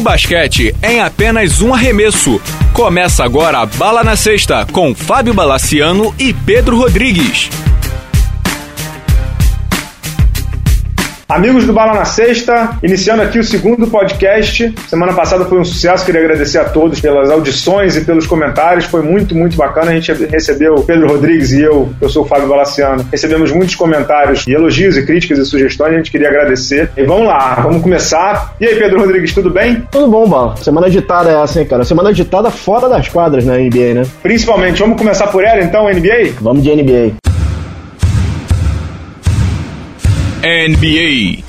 O basquete em apenas um arremesso. Começa agora a Bala na Sexta com Fábio Balaciano e Pedro Rodrigues. Amigos do Bala na Sexta, iniciando aqui o segundo podcast. Semana passada foi um sucesso, queria agradecer a todos pelas audições e pelos comentários, foi muito, muito bacana. A gente recebeu, Pedro Rodrigues e eu, eu sou o Fábio Balaciano, recebemos muitos comentários e elogios e críticas e sugestões, a gente queria agradecer. E vamos lá, vamos começar. E aí, Pedro Rodrigues, tudo bem? Tudo bom, Bala. Semana agitada é essa, hein, cara? Semana agitada fora das quadras na NBA, né? Principalmente, vamos começar por ela então, NBA? Vamos de NBA. NBA.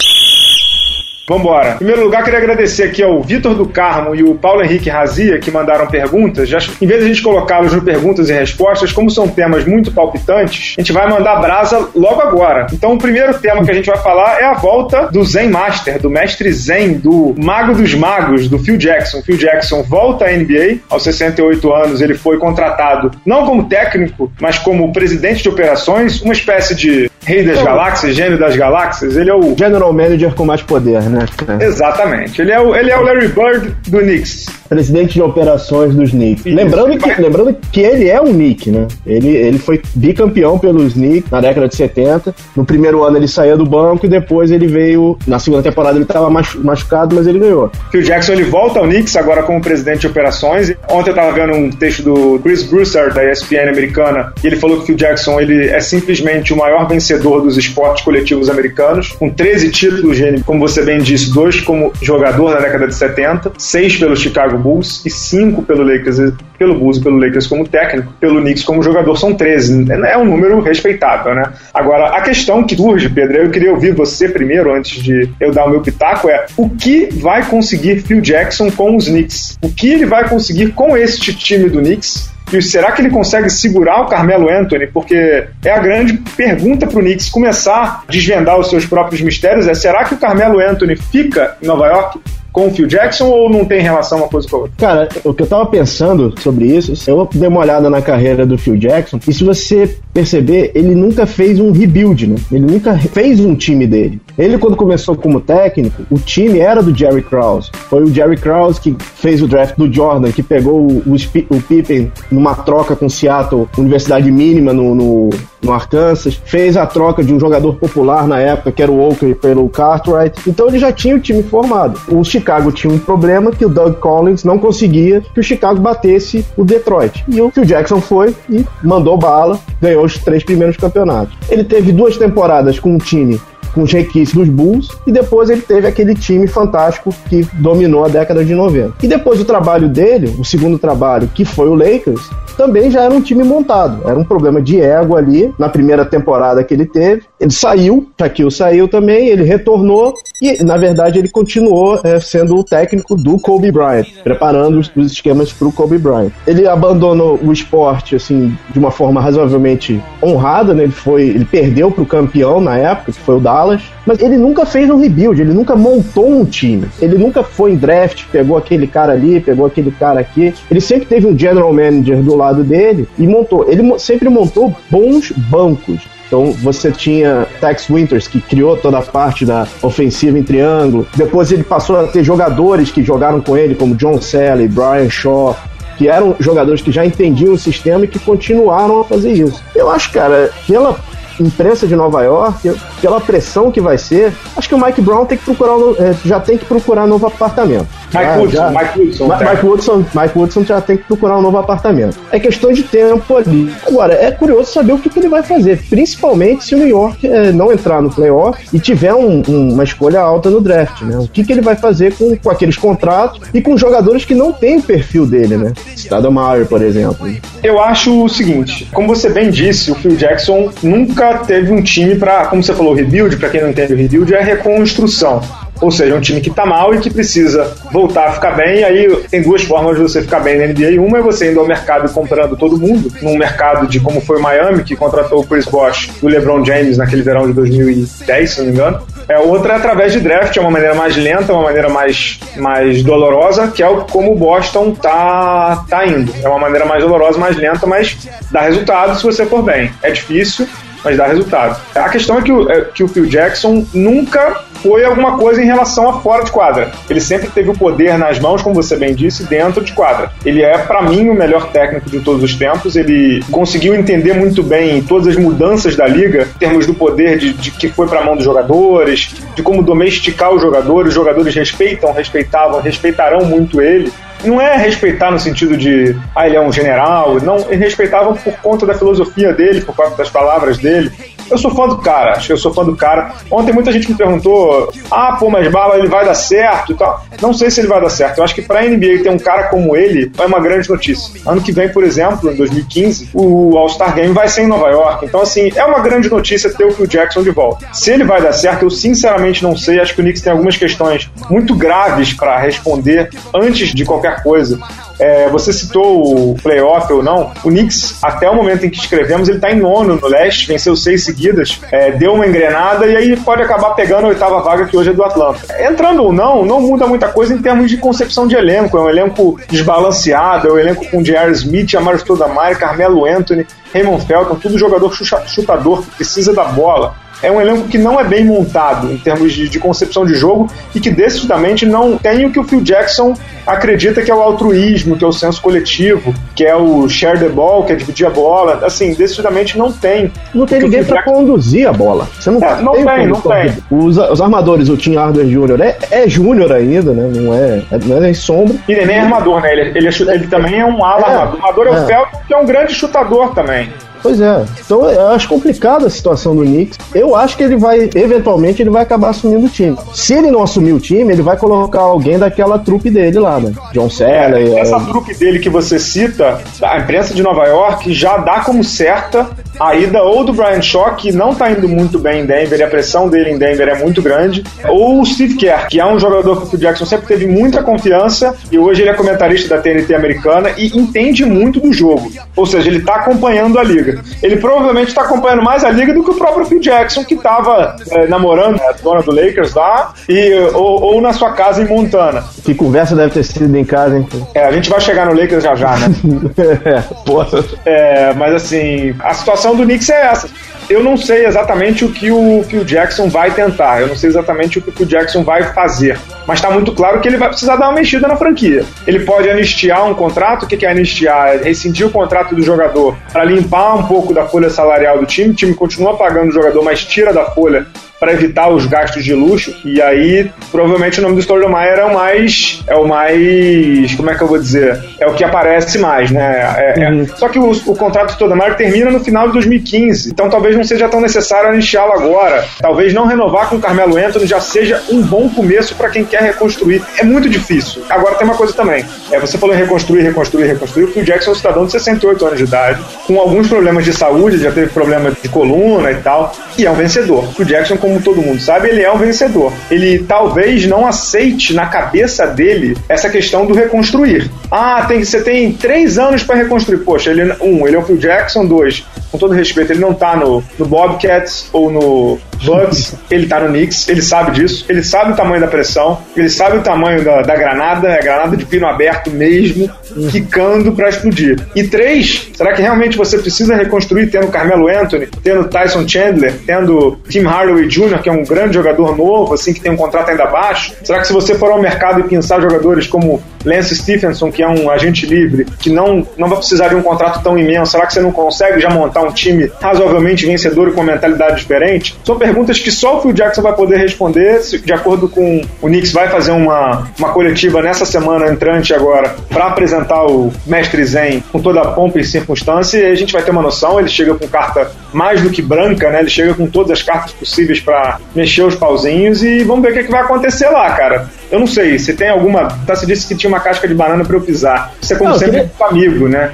Vambora. Em primeiro lugar, queria agradecer aqui ao Vitor do Carmo e o Paulo Henrique Razia, que mandaram perguntas. Já, em vez de a gente colocá-los no perguntas e respostas, como são temas muito palpitantes, a gente vai mandar brasa logo agora. Então, o primeiro tema que a gente vai falar é a volta do Zen Master, do mestre Zen, do mago dos magos, do Phil Jackson. Phil Jackson volta à NBA. Aos 68 anos, ele foi contratado não como técnico, mas como presidente de operações, uma espécie de rei das galáxias, gênio das galáxias. Ele é o General Manager com mais poder, né? Exatamente. Ele é o, ele é o Larry Bird do Knicks presidente de operações dos Knicks. Isso, lembrando, que, lembrando que ele é um Knick, né? Ele, ele foi bicampeão pelos Knicks na década de 70. No primeiro ano ele saía do banco e depois ele veio. Na segunda temporada ele estava machucado, mas ele ganhou. Phil Jackson ele volta ao Knicks agora como presidente de operações. Ontem eu estava vendo um texto do Chris Broussard da ESPN americana e ele falou que o Phil Jackson ele é simplesmente o maior vencedor dos esportes coletivos americanos, com 13 títulos, como você bem disse, dois como jogador na década de 70, seis pelo Chicago Bulls e 5 pelo Lakers, pelo Bulls e pelo Lakers como técnico, pelo Knicks como jogador são 13. É um número respeitável, né? Agora, a questão que surge, Pedro, eu queria ouvir você primeiro, antes de eu dar o meu pitaco, é o que vai conseguir Phil Jackson com os Knicks? O que ele vai conseguir com este time do Knicks e será que ele consegue segurar o Carmelo Anthony? Porque é a grande pergunta para o Knicks começar a desvendar os seus próprios mistérios. É será que o Carmelo Anthony fica em Nova York? Com o Phil Jackson ou não tem relação uma coisa com a outra? Cara, o que eu tava pensando sobre isso, eu dei uma olhada na carreira do Phil Jackson, e se você perceber, ele nunca fez um rebuild, né? Ele nunca fez um time dele. Ele, quando começou como técnico, o time era do Jerry Krause. Foi o Jerry Krause que fez o draft do Jordan, que pegou o, o, o Pippen numa troca com Seattle, universidade mínima no, no, no, Arkansas, fez a troca de um jogador popular na época, que era o Walker, pelo Cartwright. Então ele já tinha o time formado. O Chicago tinha um problema que o Doug Collins não conseguia que o Chicago batesse o Detroit. E o Phil Jackson foi e mandou bala, ganhou os três primeiros campeonatos. Ele teve duas temporadas com um time com os requisitos dos Bulls, e depois ele teve aquele time fantástico que dominou a década de 90. E depois o trabalho dele, o segundo trabalho, que foi o Lakers, também já era um time montado. Era um problema de ego ali na primeira temporada que ele teve. Ele saiu, Shaquille saiu também, ele retornou e, na verdade, ele continuou é, sendo o técnico do Kobe Bryant, preparando os, os esquemas para o Kobe Bryant. Ele abandonou o esporte assim de uma forma razoavelmente honrada, né? Ele foi, ele perdeu para o campeão na época, que foi o Dallas, mas ele nunca fez um rebuild, ele nunca montou um time. Ele nunca foi em draft, pegou aquele cara ali, pegou aquele cara aqui. Ele sempre teve um general manager do lado dele e montou. Ele sempre montou bons bancos. Então você tinha Tex Winters, que criou toda a parte da ofensiva em triângulo. Depois ele passou a ter jogadores que jogaram com ele, como John Sally, Brian Shaw, que eram jogadores que já entendiam o sistema e que continuaram a fazer isso. Eu acho, cara, pela imprensa de Nova York, pela pressão que vai ser, acho que o Mike Brown tem que procurar, é, já tem que procurar um novo apartamento. Mike já, Woodson, já, Mike Woodson, Ma Mike Woodson, Mike Woodson já tem que procurar um novo apartamento. É questão de tempo ali. Agora, é curioso saber o que, que ele vai fazer, principalmente se o New York é, não entrar no playoff e tiver um, um, uma escolha alta no draft, né? O que, que ele vai fazer com, com aqueles contratos e com jogadores que não têm o perfil dele, né? Stoudemire, por exemplo. Eu acho o seguinte, como você bem disse, o Phil Jackson nunca teve um time para, como você falou, rebuild, para quem não entende o rebuild, é reconstrução. Ou seja, um time que está mal e que precisa voltar a ficar bem. Aí tem duas formas de você ficar bem na NBA. Uma é você indo ao mercado comprando todo mundo, num mercado de como foi o Miami, que contratou o Chris Bosh e o LeBron James naquele verão de 2010, se não me engano. É, outra é através de draft, é uma maneira mais lenta, uma maneira mais, mais dolorosa, que é como o Boston tá, tá indo. É uma maneira mais dolorosa, mais lenta, mas dá resultado se você for bem. É difícil, mas dá resultado. A questão é que o, é que o Phil Jackson nunca foi alguma coisa em relação a fora de quadra. Ele sempre teve o poder nas mãos, como você bem disse, dentro de quadra. Ele é, para mim, o melhor técnico de todos os tempos. Ele conseguiu entender muito bem todas as mudanças da liga, em termos do poder de, de que foi para a mão dos jogadores, de como domesticar os jogadores. Os jogadores respeitam, respeitavam, respeitarão muito ele não é respeitar no sentido de, ah, ele é um general, não, respeitavam por conta da filosofia dele, por conta das palavras dele, eu sou fã do cara, acho que eu sou fã do cara. Ontem muita gente me perguntou: ah, pô, mas Bala, ele vai dar certo e tal. Não sei se ele vai dar certo. Eu acho que pra NBA ter um cara como ele é uma grande notícia. Ano que vem, por exemplo, em 2015, o All-Star Game vai ser em Nova York. Então, assim, é uma grande notícia ter o Phil Jackson de volta. Se ele vai dar certo, eu sinceramente não sei. Acho que o Knicks tem algumas questões muito graves para responder antes de qualquer coisa. É, você citou o playoff ou não. O Knicks, até o momento em que escrevemos, ele está em nono no leste, venceu seis seguidas, é, deu uma engrenada e aí pode acabar pegando a oitava vaga que hoje é do Atlanta. Entrando ou não, não muda muita coisa em termos de concepção de elenco. É um elenco desbalanceado, é um elenco com J.R. Smith, Amaro Stoudamire, Carmelo Anthony, Raymond Felton, tudo jogador chutador que precisa da bola é um elenco que não é bem montado em termos de, de, concepção de jogo e que decididamente não tem o que o Phil Jackson acredita que é o altruísmo, que é o senso coletivo, que é o share the ball, que é dividir a bola. Assim, decididamente não tem. Não tem ninguém para Jackson... conduzir a bola. Você não, é, não tem, tem não tem. Os, os, armadores, o Tim Hardaway Jr. é, é Júnior ainda, né? Não é, é, não é nem sombra. E nem é armador, né? Ele, ele, ele também é um ala é, armador. O armador é, o é. Felton, que é um grande chutador também. Pois é. Então eu acho complicada a situação do Knicks. Eu acho que ele vai, eventualmente, ele vai acabar assumindo o time. Se ele não assumir o time, ele vai colocar alguém daquela trupe dele lá, né? John Cena. É, essa é... trupe dele que você cita, a imprensa de Nova York já dá como certa a ida ou do Brian Shaw, que não tá indo muito bem em Denver, e a pressão dele em Denver é muito grande, ou o Steve Kerr, que é um jogador que o Phil Jackson sempre teve muita confiança, e hoje ele é comentarista da TNT americana e entende muito do jogo. Ou seja, ele tá acompanhando a liga. Ele provavelmente está acompanhando mais a liga do que o próprio Phil Jackson, que estava é, namorando a dona do Lakers lá, e, ou, ou, na sua casa em Montana. Que conversa deve ter sido em casa, hein? É, a gente vai chegar no Lakers já já, né? é, porra. É, mas assim, a situação do Knicks é essa. Eu não sei exatamente o que o Phil Jackson vai tentar, eu não sei exatamente o que o Jackson vai fazer, mas está muito claro que ele vai precisar dar uma mexida na franquia. Ele pode anistiar um contrato, o que é anistiar? É rescindir o contrato do jogador para limpar um pouco da folha salarial do time, o time continua pagando o jogador, mas tira da folha para evitar os gastos de luxo. E aí, provavelmente o nome do Stoudemire é o mais. É o mais. Como é que eu vou dizer? É o que aparece mais, né? É, é uhum. é, só que o, o contrato do Stoudemire termina no final de 2015. Então talvez não seja tão necessário iniciá-lo agora. Talvez não renovar com o Carmelo Anthony já seja um bom começo para quem quer reconstruir. É muito difícil. Agora tem uma coisa também. É, você falou em reconstruir, reconstruir, reconstruir. O Phil Jackson é um cidadão de 68 anos de idade, com alguns problemas de saúde, já teve problema de coluna e tal, e é um vencedor. O Phil Jackson, como como todo mundo sabe, ele é um vencedor. Ele talvez não aceite na cabeça dele essa questão do reconstruir. Ah, tem, você tem três anos para reconstruir. Poxa, ele, um, ele é o Phil Jackson, dois, com todo respeito, ele não tá no, no Bobcats ou no Bucks, ele tá no Knicks, ele sabe disso, ele sabe o tamanho da pressão, ele sabe o tamanho da, da granada, é granada de pino aberto mesmo, quicando para explodir. E três, será que realmente você precisa reconstruir tendo Carmelo Anthony, tendo Tyson Chandler, tendo Tim Hardaway Jr., que é um grande jogador novo, assim, que tem um contrato ainda baixo? Será que se você for ao mercado e pensar jogadores como Lance Stephenson, que é um agente livre, que não, não vai precisar de um contrato tão imenso, será que você não consegue já montar um time razoavelmente vencedor e com mentalidade diferente? São perguntas que só o Phil Jackson vai poder responder, de acordo com o Knicks vai fazer uma, uma coletiva nessa semana entrante agora para apresentar o Mestre Zen com toda a pompa e circunstância e a gente vai ter uma noção, ele chega com carta mais do que branca, né? Ele chega com todas as cartas possíveis para mexer os pauzinhos e vamos ver o que, é que vai acontecer lá, cara. Eu não sei, se tem alguma. Tá, se disse que tinha uma casca de banana para eu pisar. Isso é como não, sempre queria... amigo, né?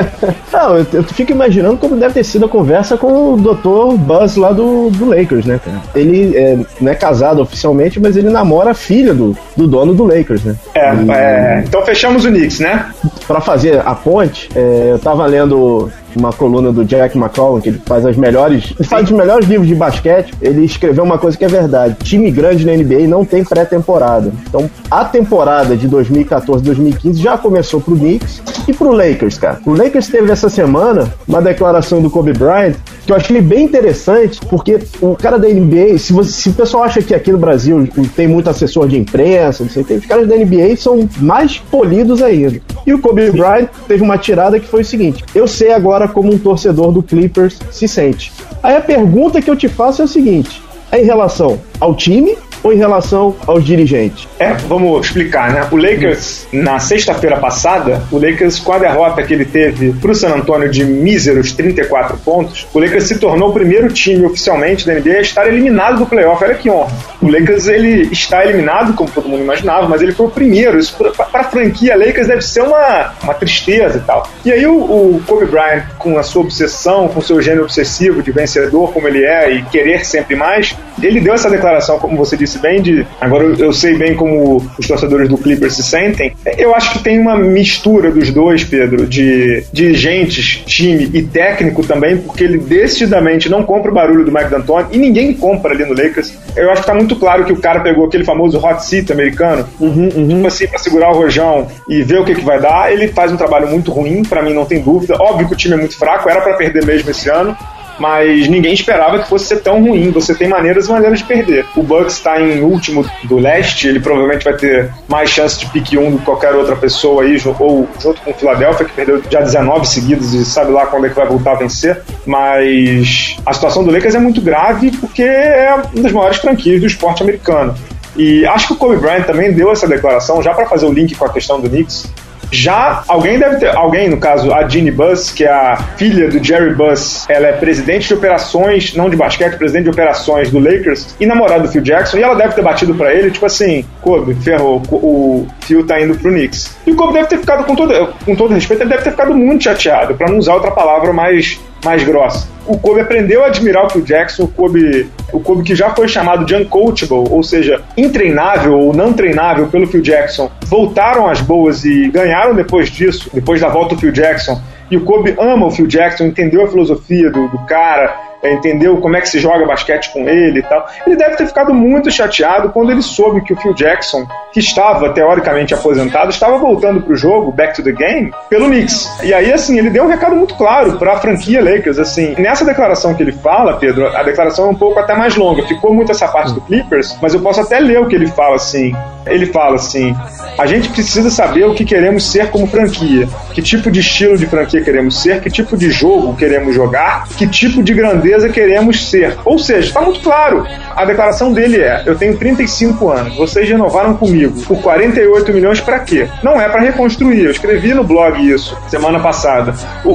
não, eu, eu, fico imaginando como deve ter sido a conversa com o Dr. Buzz lá do, do Lakers, né, cara? Ele é, não é casado oficialmente, mas ele namora a filha do, do dono do Lakers, né? É, e... é então fechamos o Knicks, né? Para fazer a ponte, é, eu tava lendo uma coluna do Jack McCollum, que ele faz as melhores. Ele faz os melhores livros de basquete. Ele escreveu uma coisa que é verdade: time grande na NBA não tem pré-temporada. Então, a temporada de 2014-2015 já começou pro Knicks e pro Lakers, cara. O Lakers teve essa semana uma declaração do Kobe Bryant que eu achei bem interessante, porque o cara da NBA, se, você, se o pessoal acha que aqui no Brasil tem muito assessor de imprensa, não sei, os caras da NBA são mais polidos ainda. E o Kobe Bryant teve uma tirada que foi o seguinte: eu sei agora como um torcedor do Clippers se sente. Aí a pergunta que eu te faço é o seguinte: é em relação ao time ou em relação aos dirigentes? É, vamos explicar, né? O Lakers, na sexta-feira passada, o Lakers, com a derrota que ele teve pro San Antonio de míseros 34 pontos, o Lakers se tornou o primeiro time oficialmente da NBA a estar eliminado do playoff. Olha que honra. O Lakers, ele está eliminado, como todo mundo imaginava, mas ele foi o primeiro. Isso para a franquia Lakers deve ser uma, uma tristeza e tal. E aí o, o Kobe Bryant, com a sua obsessão, com o seu gênero obsessivo de vencedor como ele é e querer sempre mais, ele deu essa declaração, como você disse de. Agora eu sei bem como os torcedores do Clippers se sentem. Eu acho que tem uma mistura dos dois, Pedro, de dirigentes, time e técnico também, porque ele decididamente não compra o barulho do Mike D'Antoni e ninguém compra ali no Lakers. Eu acho que tá muito claro que o cara pegou aquele famoso hot seat americano, uhum, uhum. tipo assim, pra segurar o rojão e ver o que, que vai dar. Ele faz um trabalho muito ruim, para mim não tem dúvida. Óbvio que o time é muito fraco, era para perder mesmo esse ano mas ninguém esperava que fosse ser tão ruim. Você tem maneiras e maneiras de perder. O Bucks está em último do leste, ele provavelmente vai ter mais chance de pique 1 do que qualquer outra pessoa aí, ou junto com o Philadelphia, que perdeu já 19 seguidos e sabe lá quando é que vai voltar a vencer. Mas a situação do Lakers é muito grave porque é uma das maiores franquias do esporte americano. E acho que o Kobe Bryant também deu essa declaração, já para fazer o link com a questão do Knicks, já alguém deve ter, alguém, no caso, a Jeannie Buss, que é a filha do Jerry Buss, ela é presidente de operações, não de basquete, presidente de operações do Lakers e namorada do Phil Jackson, e ela deve ter batido para ele, tipo assim, Kobe, ferrou, o Phil tá indo pro Knicks. E o Kobe deve ter ficado, com todo, com todo respeito, ele deve ter ficado muito chateado, para não usar outra palavra mais mais grossa. O Kobe aprendeu a admirar o Phil Jackson, o Kobe, o Kobe que já foi chamado de uncoachable, ou seja, intreinável ou não treinável pelo Phil Jackson, voltaram às boas e ganharam depois disso, depois da volta do Phil Jackson. E o Kobe ama o Phil Jackson, entendeu a filosofia do, do cara, entendeu como é que se joga basquete com ele e tal. Ele deve ter ficado muito chateado quando ele soube que o Phil Jackson, que estava teoricamente aposentado, estava voltando para o jogo, back to the game, pelo Knicks. E aí, assim, ele deu um recado muito claro para a franquia Lakers. Assim, nessa declaração que ele fala, Pedro, a declaração é um pouco até mais longa. Ficou muito essa parte do Clippers, mas eu posso até ler o que ele fala assim. Ele fala assim: a gente precisa saber o que queremos ser como franquia, que tipo de estilo de franquia queremos ser, que tipo de jogo queremos jogar, que tipo de grandeza queremos ser. Ou seja, está muito claro. A declaração dele é: eu tenho 35 anos, vocês renovaram comigo por 48 milhões para quê? Não é para reconstruir. Eu escrevi no blog isso semana passada.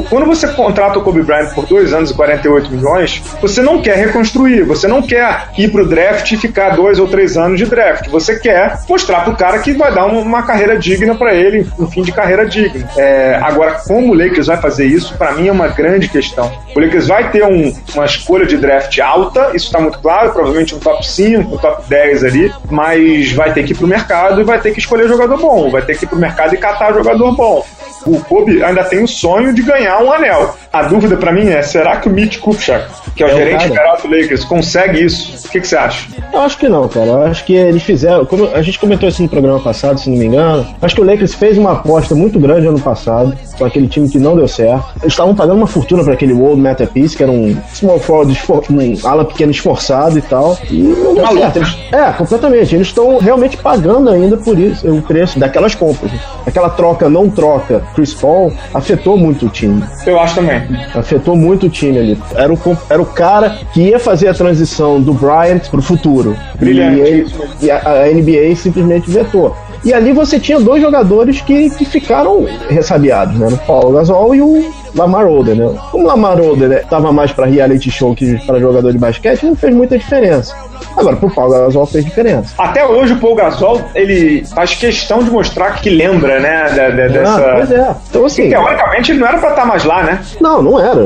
quando você contrata o Kobe Bryant por dois anos e 48 milhões, você não quer reconstruir, você não quer ir para o draft e ficar dois ou três anos de draft. Você quer mostrar pro cara que vai dar uma carreira digna para ele, um fim de carreira digno. É, agora, como o Lakers vai fazer isso, para mim é uma grande questão. O Lakers vai ter um, uma escolha de draft alta, isso está muito claro, provavelmente um top 5, um top 10 ali, mas vai ter que ir pro mercado e vai ter que escolher jogador bom, vai ter que ir pro mercado e catar jogador bom o Kobe ainda tem o sonho de ganhar um anel. A dúvida para mim é: será que o Mitch Kupchak, que é o é gerente geral do Lakers, consegue isso? O que, que, você acha? Eu acho que não, cara. Eu acho que eles fizeram. Como a gente comentou isso no programa passado, se não me engano. Acho que o Lakers fez uma aposta muito grande ano passado com aquele time que não deu certo. Eles estavam pagando uma fortuna para aquele World Masterpiece, que era um small forward, um ala pequeno esforçado e tal. E não deu certo. Eles, é, completamente. Eles estão realmente pagando ainda por isso, o preço daquelas compras. Aquela troca não troca Chris Paul afetou muito o time. Eu acho também. Afetou muito o time ali. Era o, era o cara que ia fazer a transição do Bryant pro futuro. Brilhante. E, ele, e a, a NBA simplesmente vetou. E ali você tinha dois jogadores que, que ficaram ressabiados, né? O Paulo Gasol e o Lamar Odom, né? Como Lamar Odom estava né, mais para reality show que para jogador de basquete, não fez muita diferença. Agora, pro Paul Gasol fez diferença. Até hoje o Paul Gasol, ele faz questão de mostrar que lembra, né, da, da, dessa... Ah, pois é. Então, assim... teoricamente ele não era pra estar mais lá, né? Não, não era.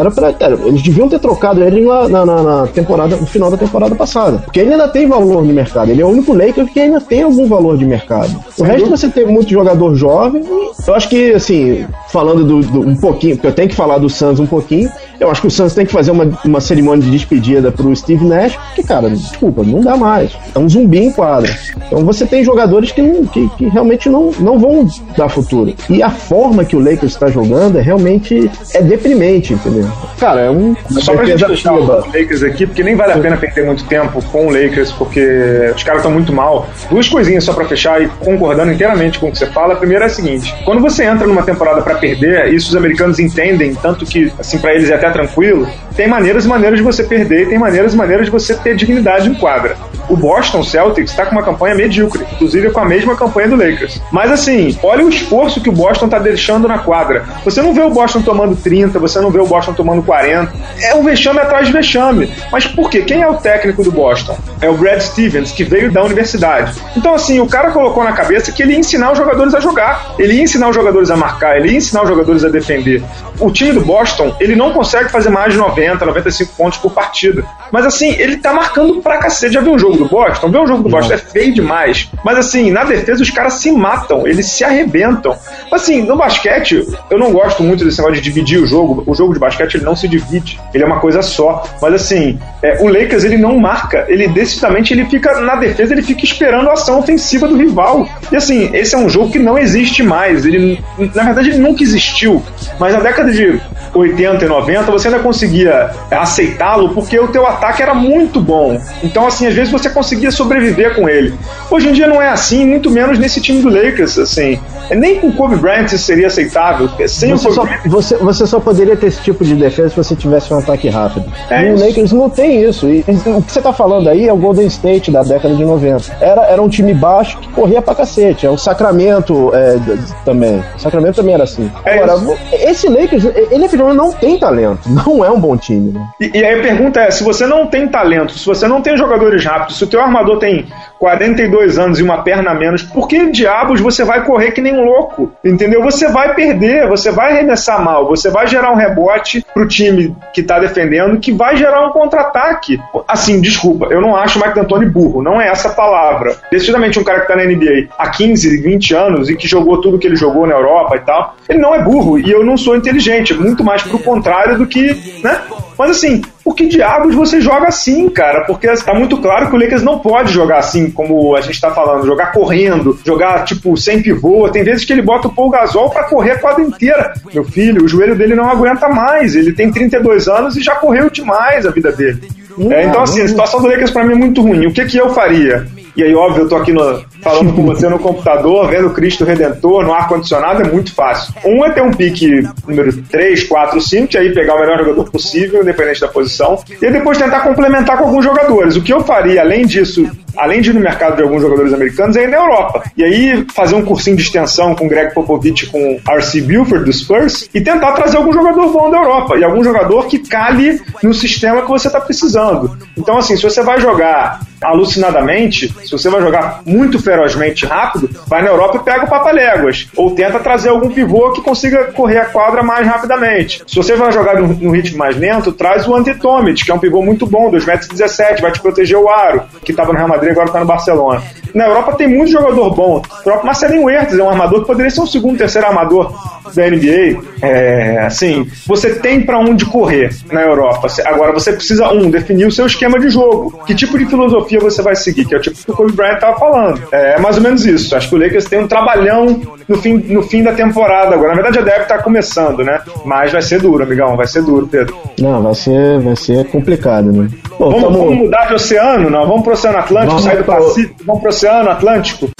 Era pra... Era, eles deviam ter trocado ele na, na, na, temporada, no final da temporada passada. Porque ele ainda tem valor no mercado. Ele é o único Lakers que ainda tem algum valor de mercado. O resto você tem muito jogador jovem. Eu acho que, assim, falando do, do, um pouquinho, porque eu tenho que falar do Suns um pouquinho, eu acho que o Suns tem que fazer uma, uma cerimônia de despedida pro Steve Nash, porque, cara, desculpa, não dá mais. É um zumbi em quadra. Então você tem jogadores que, não, que, que realmente não, não vão dar futuro. E a forma que o Lakers está jogando é realmente é deprimente, entendeu? Cara, é um. Só pra gente deixar o Lakers aqui, porque nem vale a pena perder muito tempo com o Lakers, porque os caras estão muito mal. Duas coisinhas só pra fechar e concordando inteiramente com o que você fala. A primeira é a seguinte: quando você entra numa temporada para perder, isso os americanos entendem, tanto que, assim, para eles é até tranquilo, tem maneiras e maneiras de você perder tem maneiras e maneiras de você ter dignidade em quadra. O Boston Celtics está com uma campanha medíocre, inclusive com a mesma campanha do Lakers. Mas assim, olha o esforço que o Boston está deixando na quadra. Você não vê o Boston tomando 30, você não vê o Boston tomando 40. É um vexame atrás de vexame. Mas por quê? Quem é o técnico do Boston? É o Brad Stevens, que veio da universidade. Então, assim, o cara colocou na cabeça que ele ia ensinar os jogadores a jogar. Ele ia ensinar os jogadores a marcar, ele ia ensinar os jogadores a defender. O time do Boston, ele não consegue fazer mais de 90, 95 pontos por partida. Mas assim, ele tá marcando pra cacete. Já viu um jogo do Boston? Ver um jogo do Boston é feio demais. Mas assim, na defesa os caras se matam, eles se arrebentam. Assim, no basquete, eu não gosto muito desse negócio de dividir o jogo. O jogo de basquete ele não se divide, ele é uma coisa só. Mas assim, é, o Lakers ele não marca, ele decididamente ele fica na defesa, ele fica esperando a ação ofensiva do rival. E assim, esse é um jogo que não existe mais. Ele, na verdade, ele nunca existiu. Mas na década de 80 e 90 você ainda conseguia aceitá-lo porque o teu ataque era muito bom. Então, assim, às vezes você conseguia sobreviver com ele. Hoje em dia não é assim, muito menos nesse time do Lakers, assim. Nem com Kobe Bryant isso seria aceitável. Sem você, o só, você, você, só poderia ter esse tipo de defesa se você tivesse um ataque rápido. É e o Lakers não tem isso. E, o que você tá falando aí é o Golden State da década de 90. Era, era um time baixo que corria pra cacete. É o Sacramento é, também. O Sacramento também era assim. É Agora, esse Lakers, ele não tem talento. Não é um bom time. Né? E, e aí a pergunta é: se você não tem talento, se você não tem jogadores rápidos, se o teu armador tem 42 anos e uma perna a menos, por que diabos você vai correr que nem um louco? Entendeu? Você vai perder, você vai arremessar mal, você vai gerar um rebote pro time que tá defendendo, que vai gerar um contra-ataque. Assim, desculpa, eu não acho o Mike D'Antoni burro, não é essa palavra. Decididamente um cara que tá na NBA há 15, 20 anos e que jogou tudo que ele jogou na Europa e tal, ele não é burro e eu não sou inteligente, muito mais pro contrário do que, né? Mas assim, por que diabos você joga assim, cara? Porque está muito claro que o Lakers não pode jogar assim, como a gente está falando, jogar correndo, jogar tipo sem pivô. Tem vezes que ele bota o Paul Gasol para correr a quadra inteira. Meu filho, o joelho dele não aguenta mais. Ele tem 32 anos e já correu demais a vida dele. É, então, assim, a situação do Lakers para mim é muito ruim. O que, que eu faria? E aí, óbvio, eu tô aqui no, falando com você no computador, vendo Cristo Redentor no ar-condicionado, é muito fácil. Um é ter um pique número 3, 4, 5, que aí pegar o melhor jogador possível, independente da posição, e depois tentar complementar com alguns jogadores. O que eu faria, além disso, além de ir no mercado de alguns jogadores americanos, é ir na Europa. E aí fazer um cursinho de extensão com Greg Popovich com R.C. Buford do Spurs e tentar trazer algum jogador bom da Europa e algum jogador que cale no sistema que você está precisando. Então, assim, se você vai jogar alucinadamente, se você vai jogar muito ferozmente rápido, vai na Europa e pega o papaléguas. Ou tenta trazer algum pivô que consiga correr a quadra mais rapidamente. Se você vai jogar num, ritmo mais lento, traz o Antetomic, que é um pivô muito bom, 2,17m, vai te proteger o aro, que estava no Real Madrid agora está no Barcelona. Na Europa tem muito jogador bom. O próprio Marcelinho Huertas é um armador que poderia ser um segundo, terceiro armador da NBA. É, assim, você tem para onde correr na Europa. Agora você precisa, um, definir o seu esquema de jogo. Que tipo de filosofia você vai seguir, que é o tipo que o Kobe Bryant estava falando. É mais ou menos isso. Acho que o Lakers tem um trabalhão no fim, no fim da temporada agora. Na verdade, a deve estar tá começando, né? Mas vai ser duro, amigão. Vai ser duro, Pedro. Não, vai ser, vai ser complicado, né? Bom, vamos, tamo... vamos mudar de oceano? Não, vamos pro Oceano Atlântico, vamos sair do Pacífico, vamos pro Oceano Atlântico.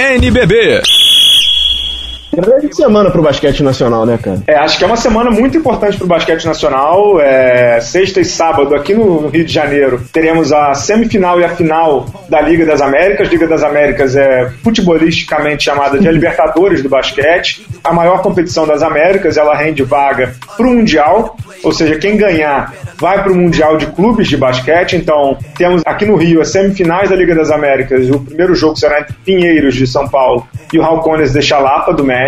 NBB Grande semana pro basquete nacional, né, cara? É, acho que é uma semana muito importante pro basquete nacional. É, sexta e sábado, aqui no Rio de Janeiro, teremos a semifinal e a final da Liga das Américas. Liga das Américas é futebolisticamente chamada de Libertadores do basquete. A maior competição das Américas, ela rende vaga pro Mundial, ou seja, quem ganhar vai pro Mundial de Clubes de Basquete. Então, temos aqui no Rio as semifinais da Liga das Américas. O primeiro jogo será entre Pinheiros de São Paulo e o Halcones de Xalapa do México.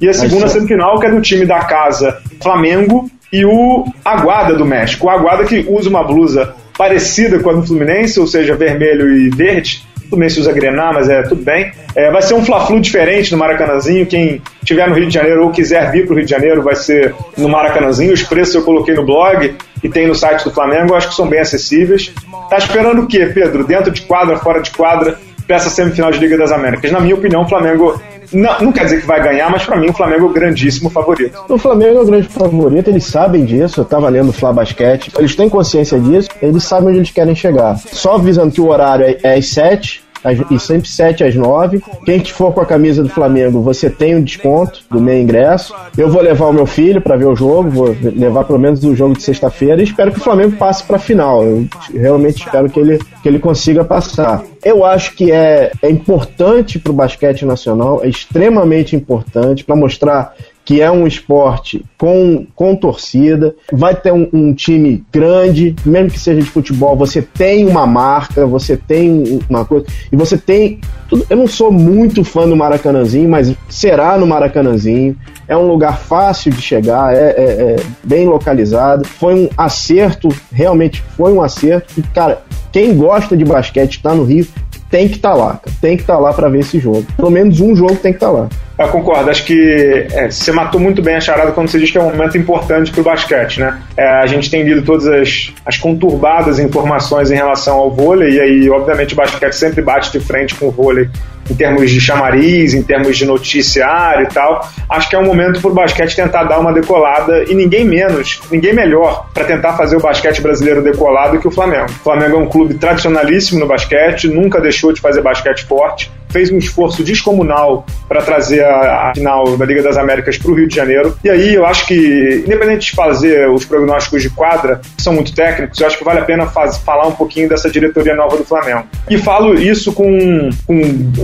E a segunda semifinal, que é do time da casa Flamengo e o Aguada do México. O Aguada que usa uma blusa parecida com a do Fluminense, ou seja, vermelho e verde. O Fluminense usa grenar, mas é tudo bem. É, vai ser um Fla-Flu diferente no Maracanãzinho. Quem estiver no Rio de Janeiro ou quiser vir para o Rio de Janeiro vai ser no Maracanãzinho. Os preços eu coloquei no blog e tem no site do Flamengo. Acho que são bem acessíveis. Tá esperando o quê, Pedro? Dentro de quadra, fora de quadra, para essa semifinal de Liga das Américas? Na minha opinião, o Flamengo não, não, quer dizer que vai ganhar, mas para mim o Flamengo é o grandíssimo favorito. O Flamengo é o grande favorito, eles sabem disso. Eu tava lendo o Fla Basquete, eles têm consciência disso, eles sabem onde eles querem chegar. Só avisando que o horário é às 7, e sempre 7 às 9. Quem for com a camisa do Flamengo, você tem um desconto do meu ingresso. Eu vou levar o meu filho para ver o jogo, vou levar pelo menos o jogo de sexta-feira e espero que o Flamengo passe para a final. Eu realmente espero que ele, que ele consiga passar. Eu acho que é, é importante para o basquete nacional, é extremamente importante para mostrar que é um esporte com, com torcida, vai ter um, um, time grande, mesmo que seja de futebol, você tem uma marca, você tem uma coisa, e você tem. Tudo, eu não sou muito fã do Maracanãzinho, mas será no Maracanãzinho. É um lugar fácil de chegar, é, é, é bem localizado. Foi um acerto, realmente foi um acerto. E, cara, quem gosta de basquete está no Rio, tem que estar tá lá, tem que estar tá lá para ver esse jogo. Pelo menos um jogo tem que estar tá lá. Eu concordo, acho que é, você matou muito bem a charada quando você diz que é um momento importante para o basquete, né? É, a gente tem lido todas as, as conturbadas informações em relação ao vôlei, e aí, obviamente, o basquete sempre bate de frente com o vôlei em termos de chamariz, em termos de noticiário e tal. Acho que é um momento para o basquete tentar dar uma decolada e ninguém menos, ninguém melhor para tentar fazer o basquete brasileiro decolar do que o Flamengo. O Flamengo é um clube tradicionalíssimo no basquete, nunca deixou de fazer basquete forte, fez um esforço descomunal para trazer a, a, final da Liga das Américas para o Rio de Janeiro. E aí eu acho que, independente de fazer os prognósticos de quadra, que são muito técnicos, eu acho que vale a pena faz, falar um pouquinho dessa diretoria nova do Flamengo. E falo isso com, com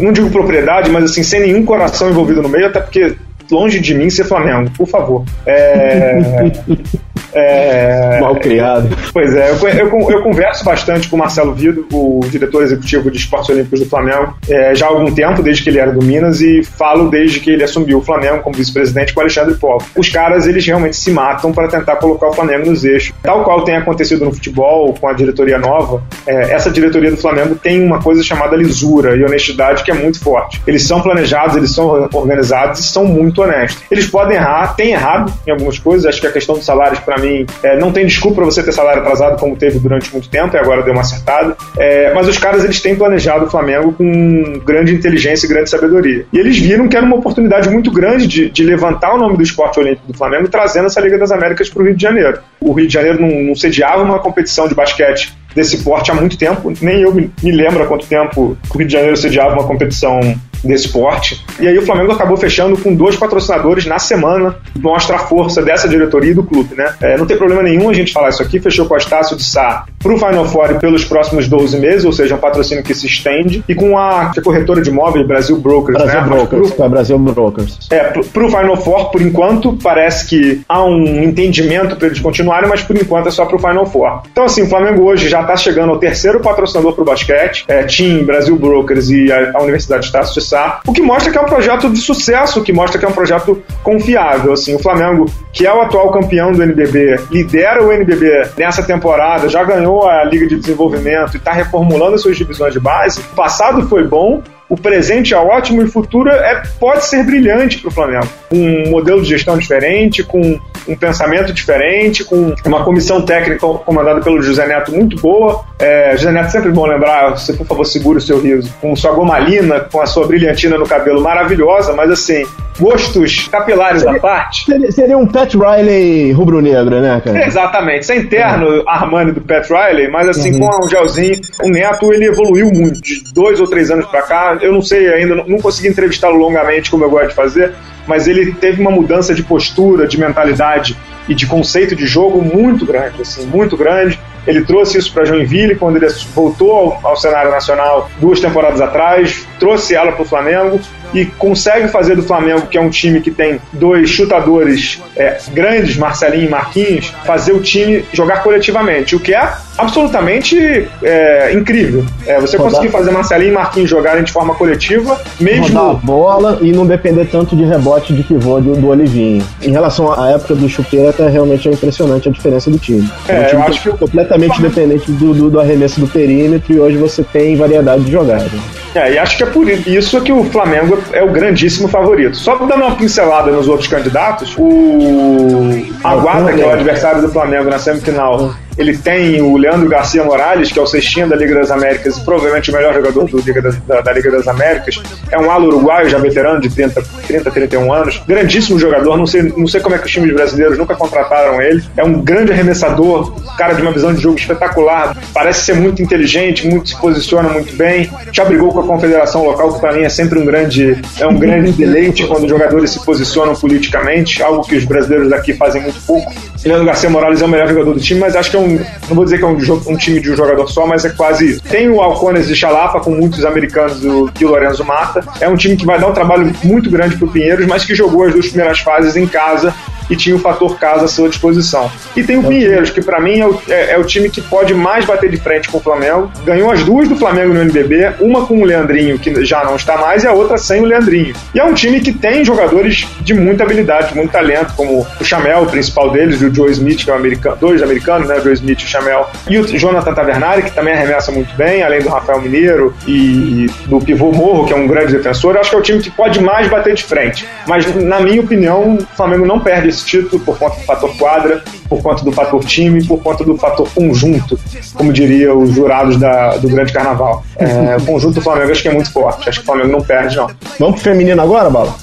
não digo propriedade, mas assim, sem nenhum coração envolvido no meio, até porque longe de mim ser Flamengo, por favor. É, é, Mal criado. Pois é, eu, eu, eu, converso bastante com o Marcelo Vido, o diretor executivo de Esportes Olímpicos do Flamengo, é, já há algum tempo, desde que ele era do Minas, e falo desde que ele assumiu o Flamengo como vice-presidente com o Alexandre Povo. Os caras, eles realmente se matam para tentar colocar o Flamengo nos eixos. Tal qual tem acontecido no futebol, com a diretoria nova, é, essa diretoria do Flamengo tem uma coisa chamada lisura e honestidade que é muito forte. Eles são planejados, eles são organizados e são muito honestos. Eles podem errar, tem errado em algumas coisas, acho que a questão dos salários, para mim, é, não tem desculpa você ter salário atrasado como teve durante muito tempo e agora deu uma acertada. É, mas os caras eles têm planejado o Flamengo com grande inteligência e grande sabedoria. E eles viram que era uma oportunidade muito grande de, de levantar o nome do esporte olímpico do Flamengo trazendo essa Liga das Américas para o Rio de Janeiro. O Rio de Janeiro não, não sediava uma competição de basquete desse porte há muito tempo, nem eu me, me lembro há quanto tempo o Rio de Janeiro sediava uma competição desse porte. E aí o Flamengo acabou fechando com dois patrocinadores na semana, mostra a força dessa diretoria e do clube, né? É, não tem problema nenhum a gente falar isso aqui, fechou com a Estácio de Sá pro Final Four pelos próximos 12 meses, ou seja, um patrocínio que se estende, e com a, a corretora de imóveis Brasil Brokers, Brasil né? Brokers, pro, Brasil Brokers. É, pro, pro Final Four, por enquanto, parece que há um entendimento para eles continuarem, mas por enquanto é só pro Final Four. Então, assim, o Flamengo hoje já está chegando ao terceiro patrocinador pro basquete, é, Team, Brasil Brokers e a, a Universidade Estácio de O que mostra que é um projeto de sucesso, o que mostra que é um projeto confiável. Assim, o Flamengo, que é o atual campeão do NBB, lidera o NBB nessa temporada, já ganhou a Liga de Desenvolvimento e está reformulando as suas divisões de base. O passado foi bom, o presente é ótimo e o futuro é, pode ser brilhante para o Flamengo. Um modelo de gestão diferente, com um pensamento diferente, com uma comissão técnica comandada pelo José Neto muito boa. É, José Neto sempre bom lembrar, você por favor segure o seu riso, com sua gomalina, com a sua brilhantina no cabelo maravilhosa, mas assim, gostos capilares seria, da parte. Seria, seria, um Pat Riley rubro-negro, né, cara? Exatamente, sem terno é. Armani do Pat Riley, mas assim, uhum. com um gelzinho. O Neto, ele evoluiu muito, de dois ou três anos para cá, eu não sei ainda, não, não consegui entrevistá-lo longamente como eu gosto de fazer, mas ele teve uma mudança de postura, de mentalidade e de conceito de jogo muito grande, assim, muito grande. Ele trouxe isso para Joinville quando ele voltou ao, ao, cenário nacional duas temporadas atrás, trouxe ela para o Flamengo e consegue fazer do Flamengo, que é um time que tem dois chutadores é, grandes, Marcelinho e Marquinhos, fazer o time jogar coletivamente, o que é absolutamente é, incrível. É, você Rodar. conseguir fazer Marcelinho e Marquinhos jogarem de forma coletiva, mesmo. Rodar a bola e não depender tanto de rebote de pivô do, do Olivinho. Em relação à época do Chupeta, realmente é impressionante a diferença do time. É, um time eu acho que. Completamente dependente do, do, do, arremesso do perímetro e hoje você tem variedade de jogada. É, e acho que é por isso que o Flamengo é o grandíssimo favorito. Só dando uma pincelada nos outros candidatos, o Aguada, que é o adversário do Flamengo na semifinal, ele tem o Leandro Garcia Morales, que é o cestinho da Liga das Américas, provavelmente o melhor jogador do Liga da, da, Liga das Américas. É um ala uruguaio, já veterano, de 30, 30, 31 anos. Grandíssimo jogador, não sei, não sei como é que os times brasileiros nunca contrataram ele. É um grande arremessador, cara de uma visão de jogo espetacular. Parece ser muito inteligente, muito se posiciona muito bem. Já brigou com a confederação local, que para mim é sempre um grande, é um grande deleite quando jogadores se posicionam politicamente, algo que os brasileiros daqui fazem muito pouco. Leandro Garcia Morales é o melhor jogador do time, mas acho que é um. Não vou dizer que é um, um time de um jogador só, mas é quase. Tem o Alcones de Chalapa, com muitos americanos do, que o Lorenzo Mata. É um time que vai dar um trabalho muito grande pro Pinheiros, mas que jogou as duas primeiras fases em casa e tinha o fator casa à sua disposição. E tem o Pinheiros, que para mim é o, é, é o, time que pode mais bater de frente com o Flamengo. Ganhou as duas do Flamengo no NBB, uma com o Leandrinho, que já não está mais, e a outra sem o Leandrinho. E é um time que tem jogadores de muita habilidade, muito talento, como o Chamel, o principal deles, e o Joe Smith, que é um americano, dois americanos, né? O Joe Smith e o Chamel. E o Jonathan Tavernari, que também arremessa muito bem, além do Rafael Mineiro e do pivô Morro, que é um grande defensor. Eu acho que é o time que pode mais bater de frente. Mas, na minha opinião, o Flamengo não perde esse título por conta do fator quadra, por conta do fator time, por conta do fator conjunto, como diria os jurados da, do Grande Carnaval. É, o conjunto do Flamengo acho que é muito forte. Acho que o Flamengo não perde, não. Vamos pro feminino agora, Bala?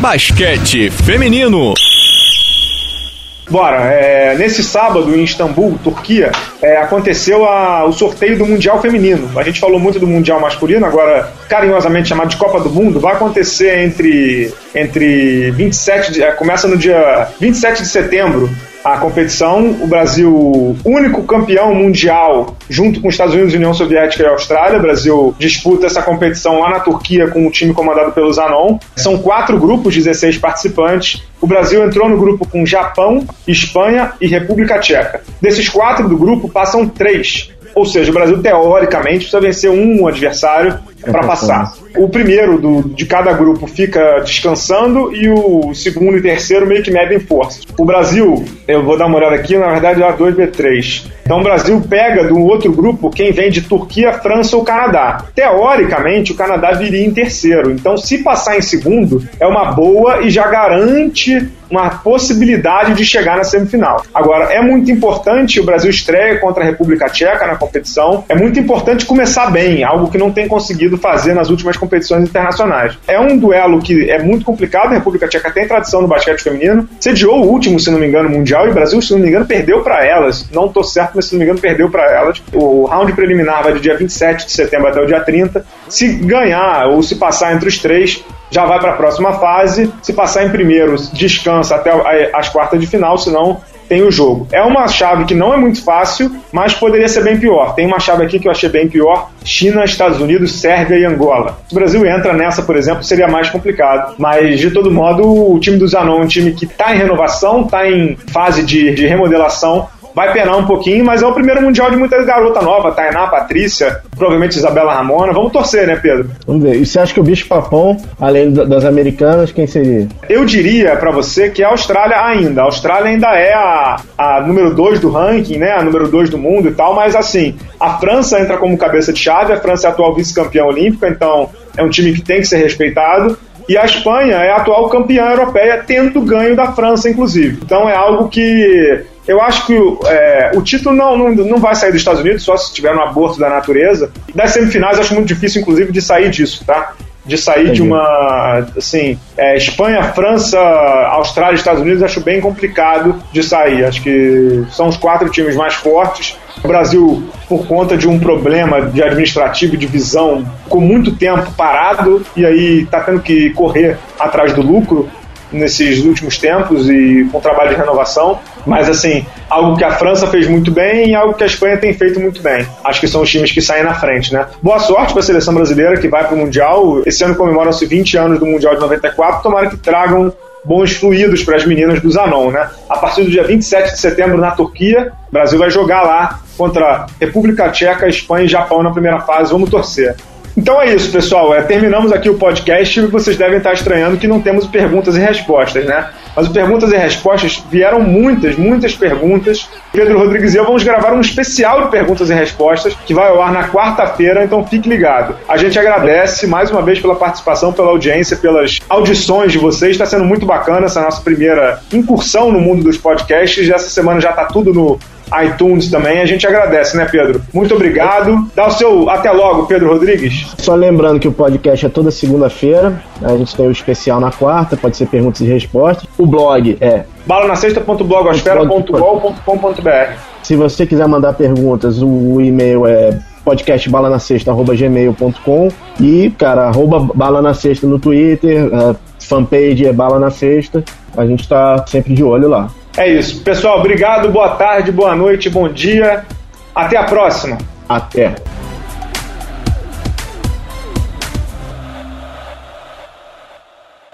Basquete Feminino. Bora, é, nesse sábado em Istambul, Turquia, é, aconteceu a, o sorteio do Mundial Feminino. A gente falou muito do Mundial Masculino, agora carinhosamente chamado de Copa do Mundo. Vai acontecer entre, entre 27, de, é, começa no dia 27 de setembro a competição. O Brasil, único campeão mundial, junto com os Estados Unidos, União Soviética e Austrália. O Brasil disputa essa competição lá na Turquia com o time comandado pelo Zanon. São quatro grupos, 16 participantes. O Brasil entrou no grupo com Japão, Espanha e República Tcheca. Desses quatro do grupo, passam três. Ou seja, o Brasil, teoricamente, precisa vencer um adversário para passar. O primeiro do, de cada grupo fica descansando e o segundo e terceiro meio que medem forças. O Brasil, eu vou dar uma olhada aqui, na verdade é a 2B3. Então o Brasil pega do outro grupo quem vem de Turquia, França ou Canadá. Teoricamente, o Canadá viria em terceiro. Então, se passar em segundo, é uma boa e já garante uma possibilidade de chegar na semifinal. Agora, é muito importante o Brasil estreia contra a República Tcheca na competição. É muito importante começar bem, algo que não tem conseguido fazer nas últimas competições internacionais. É um duelo que é muito complicado. A República Tcheca tem tradição no basquete feminino. Sediou o último, se não me engano, mundial e o Brasil, se não me engano, perdeu para elas. Não tô certo, mas se não me engano, perdeu para elas. O round preliminar vai do dia 27 de setembro até o dia 30. Se ganhar ou se passar entre os três, já vai para a próxima fase. Se passar em primeiro, descansa até as quartas de final, senão tem o jogo. É uma chave que não é muito fácil, mas poderia ser bem pior. Tem uma chave aqui que eu achei bem pior: China, Estados Unidos, Sérvia e Angola. Se o Brasil entra nessa, por exemplo, seria mais complicado. Mas, de todo modo, o time do Zanon é um time que está em renovação, está em fase de, de remodelação vai penar um pouquinho, mas é o primeiro mundial de muita garota nova, Tainá, Patrícia, provavelmente Isabela Ramona. Vamos torcer, né, Pedro? Vamos ver. E você acha que o bicho papão, além das americanas, quem seria? Eu diria para você que a Austrália ainda. A Austrália ainda é a, a número 2 do ranking, né? A número 2 do mundo e tal, mas assim, a França entra como cabeça de chave, a França é a atual vice-campeã olímpica, então é um time que tem que ser respeitado. E a Espanha é a atual campeã europeia, tendo ganho da França, inclusive. Então é algo que eu acho que é, o título não, não, não vai sair dos Estados Unidos, só se tiver no aborto da natureza. Das semifinais, acho muito difícil, inclusive, de sair disso, tá? De sair Entendi. de uma. Assim, é, Espanha, França, Austrália, Estados Unidos, acho bem complicado de sair. Acho que são os quatro times mais fortes O Brasil, por conta de um problema de administrativo de visão, ficou muito tempo parado e aí está tendo que correr atrás do lucro nesses últimos tempos e com trabalho de renovação. Mas, assim, algo que a França fez muito bem e algo que a Espanha tem feito muito bem. Acho que são os times que saem na frente, né? Boa sorte para a seleção brasileira que vai para o Mundial. Esse ano comemoram-se 20 anos do Mundial de 94. Tomara que tragam bons fluidos para as meninas do Zanon, né? A partir do dia 27 de setembro na Turquia, o Brasil vai jogar lá contra República Tcheca, Espanha e Japão na primeira fase. Vamos torcer. Então é isso, pessoal. É, terminamos aqui o podcast e vocês devem estar estranhando que não temos perguntas e respostas, né? Mas perguntas e respostas vieram muitas, muitas perguntas. Pedro Rodrigues e eu vamos gravar um especial de perguntas e respostas que vai ao ar na quarta-feira, então fique ligado. A gente agradece mais uma vez pela participação, pela audiência, pelas audições de vocês. Está sendo muito bacana essa nossa primeira incursão no mundo dos podcasts. Essa semana já está tudo no iTunes também. A gente agradece, né, Pedro? Muito obrigado. Dá o seu até logo, Pedro Rodrigues. Só lembrando que o podcast é toda segunda-feira. A gente tem o especial na quarta, pode ser perguntas e respostas. O blog é balanacesta.blogosfera.com.br. Se você quiser mandar perguntas, o e-mail é podcastbalanacesta.gmail.com e, cara, arroba bala na sexta no Twitter, a fanpage é bala na sexta. A gente tá sempre de olho lá. É isso. Pessoal, obrigado, boa tarde, boa noite, bom dia. Até a próxima. Até.